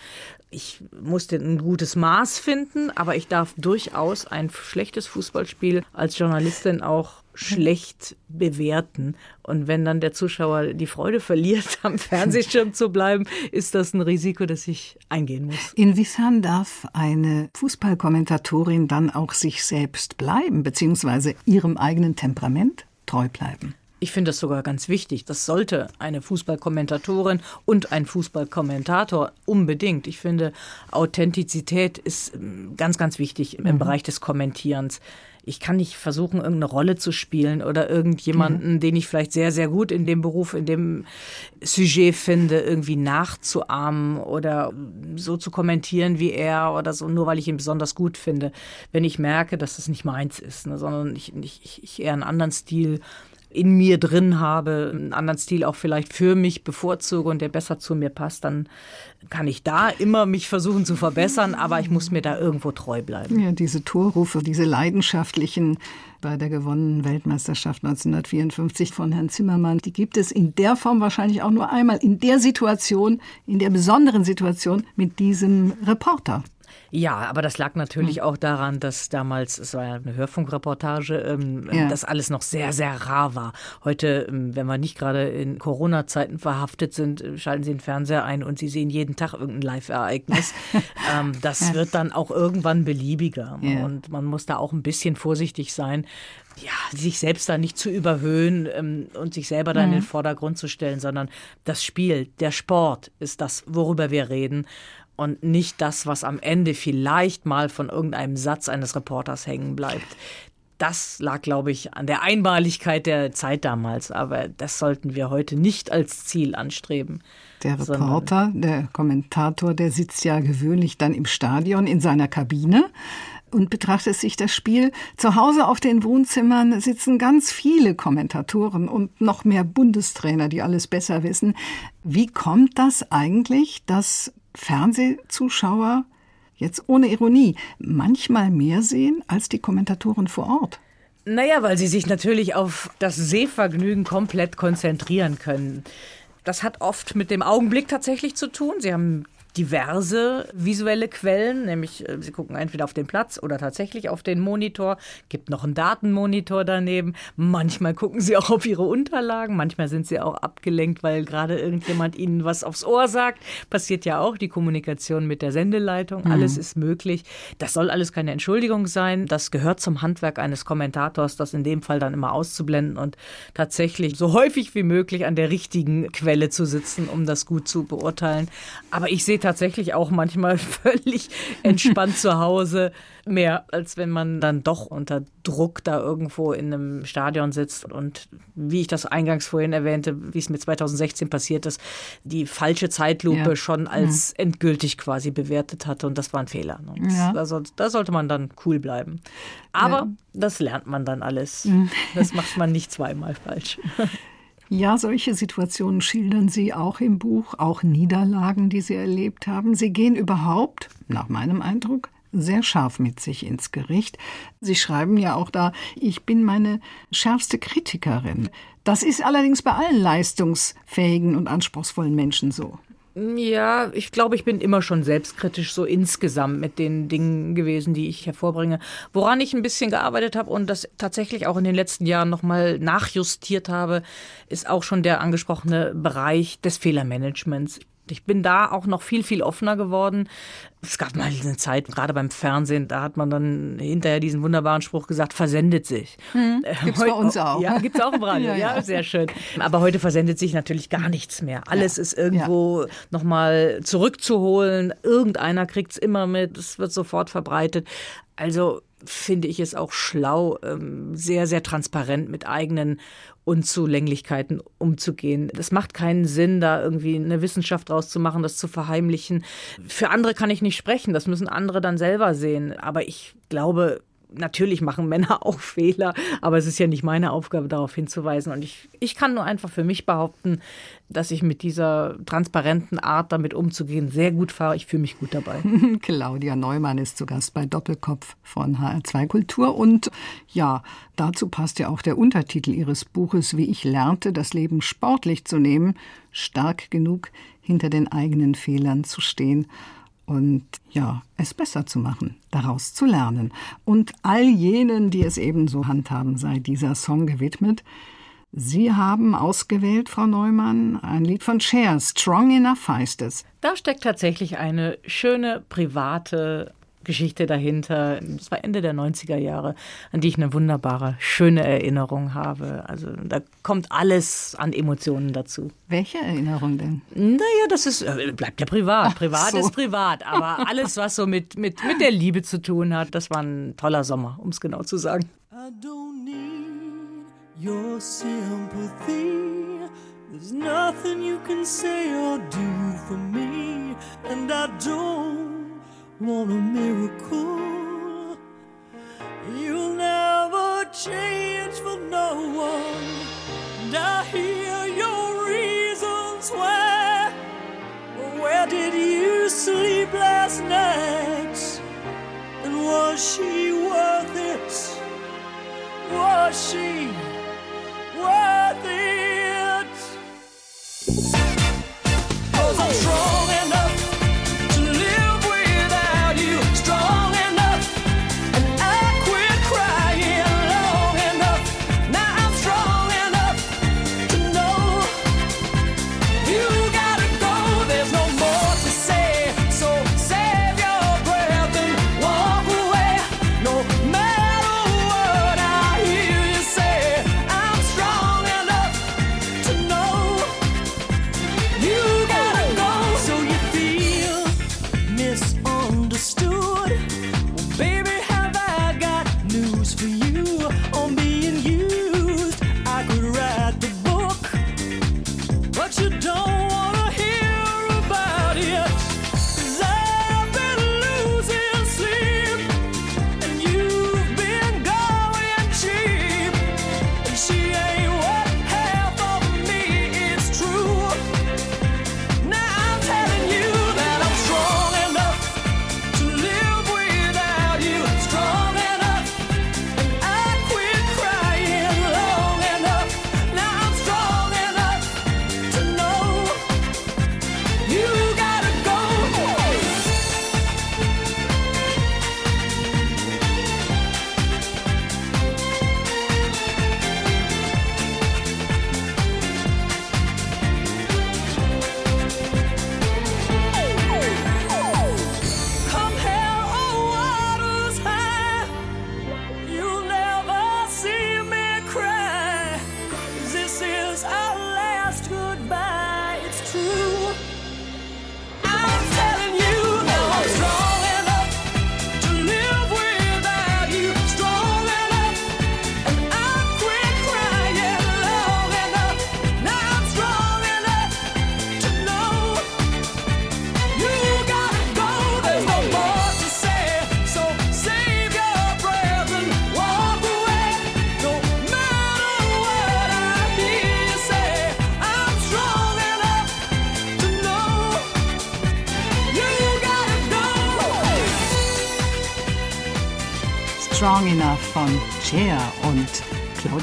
Ich musste ein gutes Maß finden, aber ich darf durchaus ein schlechtes Fußballspiel als Journalistin auch schlecht bewerten. Und wenn dann der Zuschauer die Freude verliert, <laughs> am Fernsehschirm zu bleiben, ist das ein Risiko, das ich eingehen muss. Inwiefern darf eine Fußballkommentatorin dann auch sich selbst bleiben, beziehungsweise ihrem eigenen Temperament treu bleiben? Ich finde das sogar ganz wichtig. Das sollte eine Fußballkommentatorin und ein Fußballkommentator unbedingt. Ich finde, Authentizität ist ähm, ganz, ganz wichtig im mhm. Bereich des Kommentierens ich kann nicht versuchen, irgendeine Rolle zu spielen oder irgendjemanden, mhm. den ich vielleicht sehr, sehr gut in dem Beruf, in dem Sujet finde, irgendwie nachzuahmen oder so zu kommentieren wie er oder so, nur weil ich ihn besonders gut finde. Wenn ich merke, dass das nicht meins ist, ne, sondern ich, ich, ich eher einen anderen Stil in mir drin habe, einen anderen Stil auch vielleicht für mich bevorzuge und der besser zu mir passt, dann kann ich da immer mich versuchen zu verbessern, aber ich muss mir da irgendwo treu bleiben. Ja, diese Torrufe, diese leidenschaftlichen bei der gewonnenen Weltmeisterschaft 1954 von Herrn Zimmermann, die gibt es in der Form wahrscheinlich auch nur einmal, in der Situation, in der besonderen Situation mit diesem Reporter. Ja, aber das lag natürlich hm. auch daran, dass damals, es war ja eine Hörfunkreportage, ähm, ja. das alles noch sehr, sehr rar war. Heute, ähm, wenn wir nicht gerade in Corona-Zeiten verhaftet sind, äh, schalten Sie den Fernseher ein und Sie sehen jeden Tag irgendein Live-Ereignis. <laughs> ähm, das ja. wird dann auch irgendwann beliebiger. Ja. Und man muss da auch ein bisschen vorsichtig sein, ja, sich selbst da nicht zu überhöhen ähm, und sich selber da mhm. in den Vordergrund zu stellen, sondern das Spiel, der Sport ist das, worüber wir reden und nicht das, was am Ende vielleicht mal von irgendeinem Satz eines Reporters hängen bleibt. Das lag, glaube ich, an der Einmaligkeit der Zeit damals, aber das sollten wir heute nicht als Ziel anstreben. Der Reporter, der Kommentator, der sitzt ja gewöhnlich dann im Stadion in seiner Kabine und betrachtet sich das Spiel. Zu Hause auf den Wohnzimmern sitzen ganz viele Kommentatoren und noch mehr Bundestrainer, die alles besser wissen. Wie kommt das eigentlich, dass Fernsehzuschauer, jetzt ohne Ironie, manchmal mehr sehen als die Kommentatoren vor Ort? Naja, weil sie sich natürlich auf das Sehvergnügen komplett konzentrieren können. Das hat oft mit dem Augenblick tatsächlich zu tun. Sie haben diverse visuelle Quellen, nämlich äh, Sie gucken entweder auf den Platz oder tatsächlich auf den Monitor, gibt noch einen Datenmonitor daneben. Manchmal gucken Sie auch auf Ihre Unterlagen, manchmal sind Sie auch abgelenkt, weil gerade irgendjemand Ihnen was aufs Ohr sagt. Passiert ja auch die Kommunikation mit der Sendeleitung, mhm. alles ist möglich. Das soll alles keine Entschuldigung sein, das gehört zum Handwerk eines Kommentators, das in dem Fall dann immer auszublenden und tatsächlich so häufig wie möglich an der richtigen Quelle zu sitzen, um das gut zu beurteilen. Aber ich sehe tatsächlich auch manchmal <laughs> völlig entspannt zu Hause. Mehr als wenn man dann doch unter Druck da irgendwo in einem Stadion sitzt und wie ich das eingangs vorhin erwähnte, wie es mir 2016 passiert ist, die falsche Zeitlupe ja. schon als mhm. endgültig quasi bewertet hatte und das war ein Fehler. Ja. Da, soll, da, sollte man dann cool bleiben. Aber ja. das lernt man dann alles. Mhm. Das macht man nicht zweimal falsch. <laughs> Ja, solche Situationen schildern Sie auch im Buch, auch Niederlagen, die Sie erlebt haben. Sie gehen überhaupt, nach meinem Eindruck, sehr scharf mit sich ins Gericht. Sie schreiben ja auch da, ich bin meine schärfste Kritikerin. Das ist allerdings bei allen leistungsfähigen und anspruchsvollen Menschen so. Ja, ich glaube, ich bin immer schon selbstkritisch so insgesamt mit den Dingen gewesen, die ich hervorbringe. Woran ich ein bisschen gearbeitet habe und das tatsächlich auch in den letzten Jahren nochmal nachjustiert habe, ist auch schon der angesprochene Bereich des Fehlermanagements. Ich bin da auch noch viel, viel offener geworden. Es gab mal eine Zeit, gerade beim Fernsehen, da hat man dann hinterher diesen wunderbaren Spruch gesagt, versendet sich. Hm, gibt's heute, bei uns auch. Ja, gibt's auch im Radio. <laughs> ja, ja. ja, sehr schön. Aber heute versendet sich natürlich gar nichts mehr. Alles ja. ist irgendwo ja. nochmal zurückzuholen. Irgendeiner kriegt's immer mit. Es wird sofort verbreitet. Also finde ich es auch schlau, ähm, sehr, sehr transparent mit eigenen Unzulänglichkeiten umzugehen. Es macht keinen Sinn, da irgendwie eine Wissenschaft draus zu machen, das zu verheimlichen. Für andere kann ich nicht sprechen, das müssen andere dann selber sehen. Aber ich glaube, natürlich machen Männer <laughs> auch Fehler, aber es ist ja nicht meine Aufgabe, darauf hinzuweisen. Und ich, ich kann nur einfach für mich behaupten, dass ich mit dieser transparenten Art damit umzugehen sehr gut fahre. Ich fühle mich gut dabei. <laughs> Claudia Neumann ist zu Gast bei Doppelkopf von HR2 Kultur. Und ja, dazu passt ja auch der Untertitel ihres Buches, wie ich lernte, das Leben sportlich zu nehmen, stark genug hinter den eigenen Fehlern zu stehen und ja, es besser zu machen, daraus zu lernen. Und all jenen, die es ebenso handhaben, sei dieser Song gewidmet. Sie haben ausgewählt, Frau Neumann, ein Lied von Cher, Strong Enough heißt es. Da steckt tatsächlich eine schöne private Geschichte dahinter. Das war Ende der 90er Jahre, an die ich eine wunderbare, schöne Erinnerung habe. Also da kommt alles an Emotionen dazu. Welche Erinnerung denn? Naja, das ist, äh, bleibt ja privat. Privat so. ist privat. Aber alles, was so mit, mit, mit der Liebe zu tun hat, das war ein toller Sommer, um es genau zu sagen. I don't need your sympathy. There's nothing you can say or do for me. And I don't want a miracle. You'll never change for no one. And I hear your reasons why. Where did you sleep last night? And was she worth it? Was she worth it?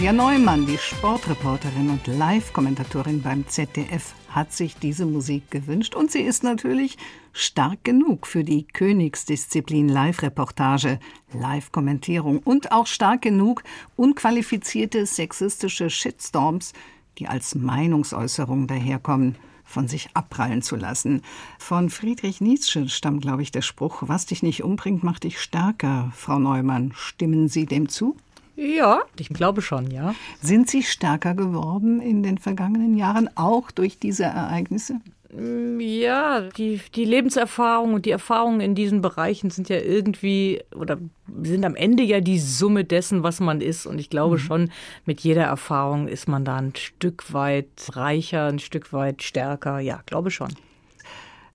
Claudia Neumann, die Sportreporterin und Live-Kommentatorin beim ZDF, hat sich diese Musik gewünscht und sie ist natürlich stark genug für die Königsdisziplin Live-Reportage, Live-Kommentierung und auch stark genug, unqualifizierte sexistische Shitstorms, die als Meinungsäußerung daherkommen, von sich abprallen zu lassen. Von Friedrich Nietzsche stammt, glaube ich, der Spruch, was dich nicht umbringt, macht dich stärker. Frau Neumann, stimmen Sie dem zu? Ja, ich glaube schon, ja. Sind Sie stärker geworden in den vergangenen Jahren, auch durch diese Ereignisse? Mm, ja, die, die Lebenserfahrung und die Erfahrungen in diesen Bereichen sind ja irgendwie oder sind am Ende ja die Summe dessen, was man ist. Und ich glaube mhm. schon, mit jeder Erfahrung ist man da ein Stück weit reicher, ein Stück weit stärker. Ja, glaube schon.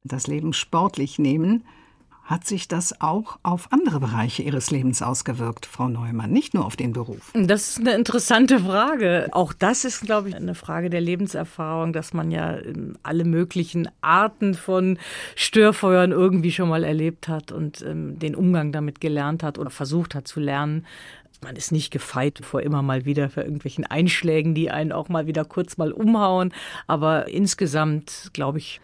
Das Leben sportlich nehmen hat sich das auch auf andere Bereiche Ihres Lebens ausgewirkt, Frau Neumann, nicht nur auf den Beruf? Das ist eine interessante Frage. Auch das ist, glaube ich, eine Frage der Lebenserfahrung, dass man ja alle möglichen Arten von Störfeuern irgendwie schon mal erlebt hat und ähm, den Umgang damit gelernt hat oder versucht hat zu lernen. Man ist nicht gefeit vor immer mal wieder für irgendwelchen Einschlägen, die einen auch mal wieder kurz mal umhauen. Aber insgesamt, glaube ich,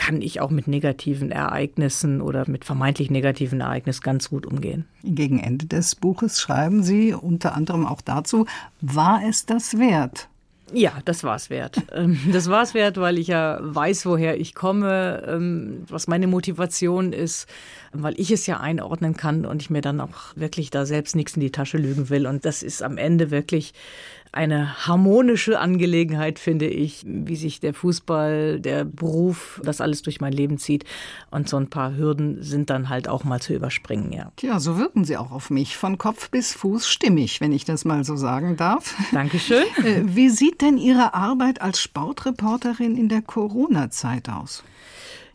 kann ich auch mit negativen Ereignissen oder mit vermeintlich negativen Ereignissen ganz gut umgehen. Gegen Ende des Buches schreiben Sie unter anderem auch dazu, war es das wert? Ja, das war es wert. <laughs> Ähm, das war es wert, weil ich ja weiß, woher ich komme, ähm, was meine Motivation ist, weil ich es ja einordnen kann und ich mir dann auch wirklich da selbst nichts in die Tasche lügen will. Und das ist am Ende wirklich eine harmonische Angelegenheit, finde ich, wie sich der Fußball, der Beruf, das alles durch mein Leben zieht. Und so ein paar Hürden sind dann halt auch mal zu überspringen, ja. Tja, so wirken Sie auch auf mich. Von Kopf bis Fuß stimmig, wenn ich das mal so sagen darf. Dankeschön. Äh, wie sieht denn Ihre Arbeit als Sportreporterin in der Corona-Zeit aus?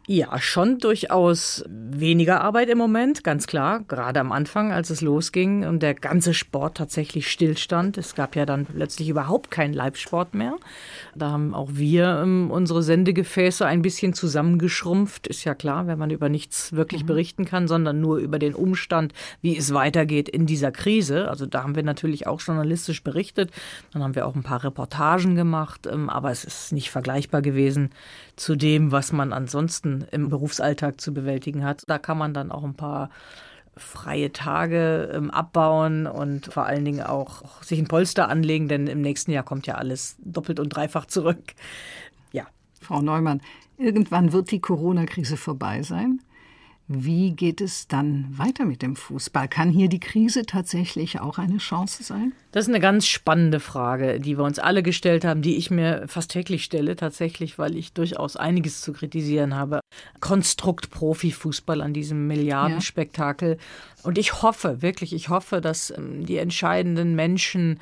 Ja, schon durchaus weniger Arbeit im Moment, ganz klar. Gerade am Anfang, als es losging und der ganze Sport tatsächlich stillstand. Es gab ja dann plötzlich überhaupt keinen Live-Sport mehr. Da haben auch wir ähm, unsere Sendegefäße ein bisschen zusammengeschrumpft. Ist ja klar, wenn man über nichts wirklich mhm. berichten kann, sondern nur über den Umstand, wie es weitergeht in dieser Krise. Also da haben wir natürlich auch journalistisch berichtet. Dann haben wir auch ein paar Reportagen gemacht. Ähm, aber es ist nicht vergleichbar gewesen zu dem, was man ansonsten im Berufsalltag zu bewältigen hat. Da kann man dann auch ein paar freie Tage ähm, abbauen und vor allen Dingen auch, auch sich ein Polster anlegen, denn im nächsten Jahr kommt ja alles doppelt und dreifach zurück. Ja. Frau Neumann, irgendwann wird die Corona-Krise vorbei sein. Wie geht es dann weiter mit dem Fußball? Kann hier die Krise tatsächlich auch eine Chance sein? Das ist eine ganz spannende Frage, die wir uns alle gestellt haben, die ich mir fast täglich stelle, tatsächlich, weil ich durchaus einiges zu kritisieren habe. Konstrukt Profifußball an diesem Milliardenspektakel. Ja. Und ich hoffe, wirklich, ich hoffe, dass ähm, die entscheidenden Menschen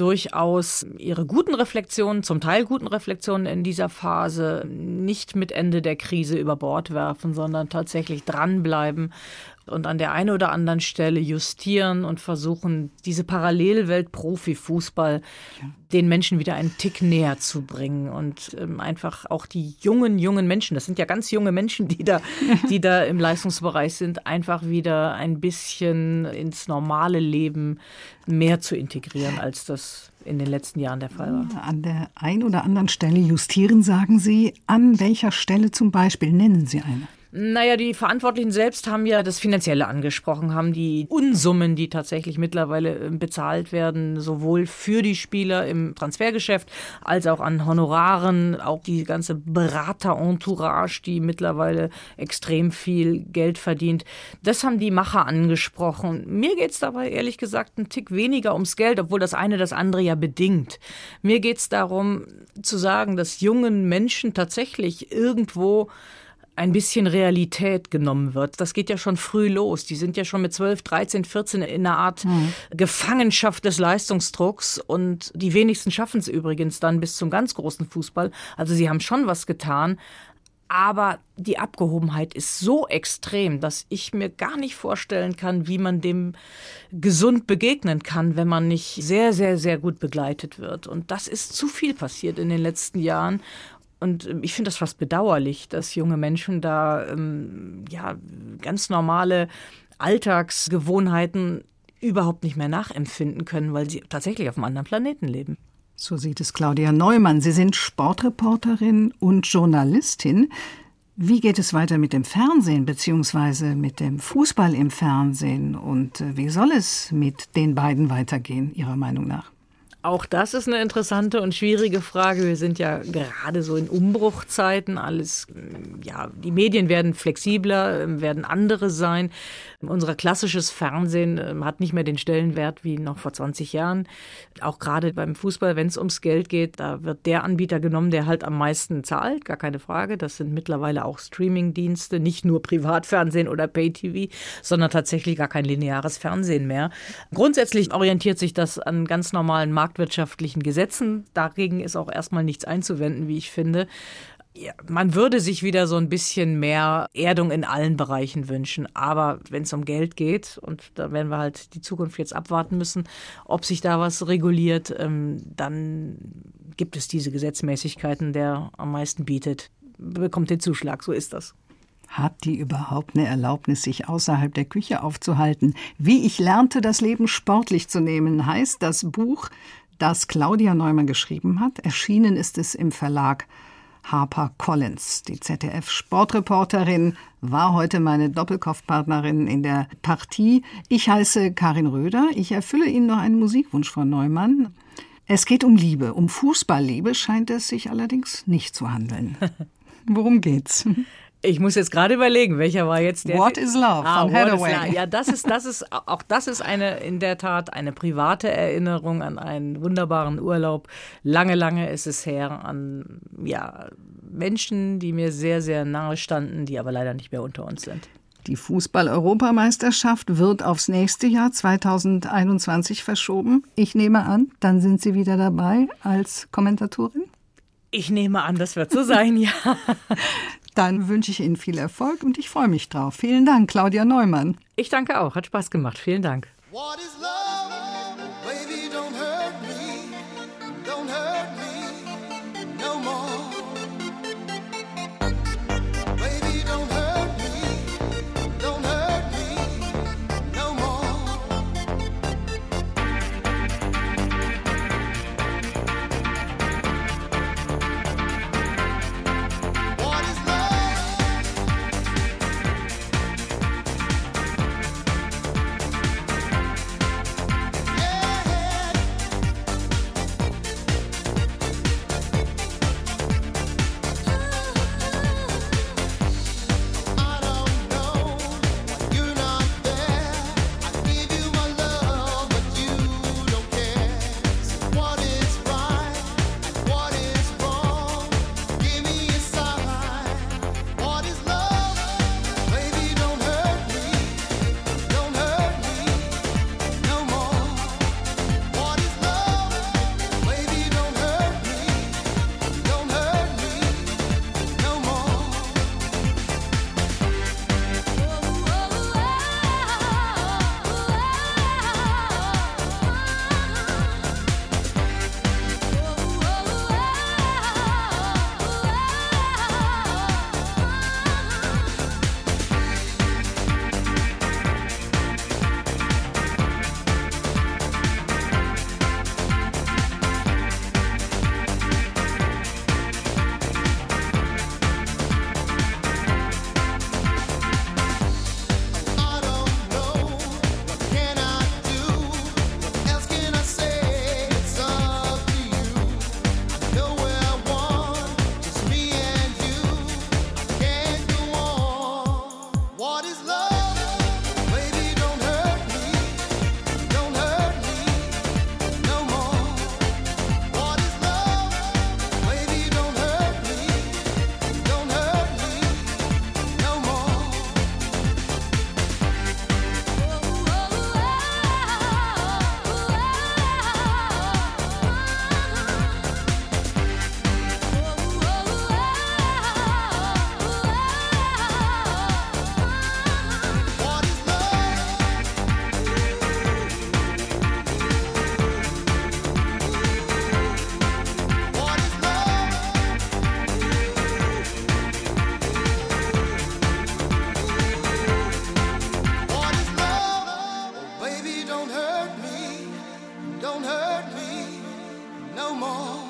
durchaus ihre guten Reflexionen, zum Teil guten Reflexionen in dieser Phase nicht mit Ende der Krise über Bord werfen, sondern tatsächlich dranbleiben und an der einen oder anderen Stelle justieren und versuchen, diese Parallelwelt Profifußball ja. den Menschen wieder einen Tick näher zu bringen und ähm, einfach auch die jungen, jungen Menschen, das sind ja ganz junge Menschen, die da, die da im Leistungsbereich sind, einfach wieder ein bisschen ins normale Leben mehr zu integrieren, als das in den letzten Jahren der Fall war. An der einen oder anderen Stelle justieren, sagen Sie. An welcher Stelle zum Beispiel nennen Sie eine? Naja, die Verantwortlichen selbst haben ja das Finanzielle angesprochen, haben die Unsummen, die tatsächlich mittlerweile ähm, bezahlt werden, sowohl für die Spieler im Transfergeschäft als auch an Honoraren, auch die ganze Berater-Entourage, die mittlerweile extrem viel Geld verdient. Das haben die Macher angesprochen. Mir geht es dabei ehrlich gesagt ein Tick weniger ums Geld, obwohl das eine das andere ja bedingt. Mir geht es darum zu sagen, dass jungen Menschen tatsächlich irgendwo ein bisschen Realität genommen wird. Das geht ja schon früh los. Die sind ja schon mit 12, 13, 14 in einer Art mhm. Gefangenschaft des Leistungsdrucks und die wenigsten schaffen es übrigens dann bis zum ganz großen Fußball. Also sie haben schon was getan. Aber die Abgehobenheit ist so extrem, dass ich mir gar nicht vorstellen kann, wie man dem gesund begegnen kann, wenn man nicht sehr, sehr, sehr gut begleitet wird. Und das ist zu viel passiert in den letzten Jahren. Und ähm, ich finde das fast bedauerlich, dass junge Menschen da ähm, ja ganz normale Alltagsgewohnheiten überhaupt nicht mehr nachempfinden können, weil sie tatsächlich auf einem anderen Planeten leben. So sieht es Claudia Neumann. Sie sind Sportreporterin und Journalistin. Wie geht es weiter mit dem Fernsehen bzw. mit dem Fußball im Fernsehen und äh, wie soll es mit den beiden weitergehen, Ihrer Meinung nach? Auch das ist eine interessante und schwierige Frage. Wir sind ja gerade so in Umbruchzeiten. Alles, ja, die Medien werden flexibler, werden andere sein. Unser klassisches Fernsehen ähm, hat nicht mehr den Stellenwert wie noch vor 20 Jahren. Auch gerade beim Fußball, wenn es ums Geld geht, da wird der Anbieter genommen, der halt am meisten zahlt, gar keine Frage. Das sind mittlerweile auch Streamingdienste, nicht nur Privatfernsehen oder Pay-TV, sondern tatsächlich gar kein lineares Fernsehen mehr. Grundsätzlich orientiert sich das an ganz normalen marktwirtschaftlichen Gesetzen. Dagegen ist auch erstmal nichts einzuwenden, wie ich finde ja, man würde sich wieder so ein bisschen mehr Erdung in allen Bereichen wünschen. Aber wenn es um Geld geht, und da werden wir halt die Zukunft jetzt abwarten müssen, ob sich da was reguliert, ähm, dann gibt es diese Gesetzmäßigkeiten, der am meisten bietet, bekommt den Zuschlag. So ist das. Hat die überhaupt eine Erlaubnis, sich außerhalb der Küche aufzuhalten? Wie ich lernte, das Leben sportlich zu nehmen, heißt das Buch, das Claudia Neumann geschrieben hat. Erschienen ist es im Verlag Harper Collins. Die ZDF-Sportreporterin war heute meine Doppelkopfpartnerin in der Partie. Ich heiße Karin Röder. Ich erfülle Ihnen noch einen Musikwunsch von Neumann. Es geht um Liebe. Um Fußballliebe scheint es sich allerdings nicht zu handeln. <laughs> Worum geht's? Ich muss jetzt gerade überlegen, welcher war jetzt der. What is Love ah, von Hathaway. Ja, das ist, das ist, auch das ist eine, in der Tat eine private Erinnerung an einen wunderbaren Urlaub. Lange, lange ist es her an, ja, Menschen, die mir sehr, sehr nahe standen, die aber leider nicht mehr unter uns sind. Die Fußball-Europameisterschaft wird aufs nächste Jahr 2021 verschoben. Ich nehme an, dann sind Sie wieder dabei als Kommentatorin? Ich nehme an, das wird so sein, <laughs> ja. Dann wünsche ich Ihnen viel Erfolg und ich freue mich drauf. Vielen Dank, Claudia Neumann. Ich danke auch, hat Spaß gemacht. Vielen Dank. What is love? no more.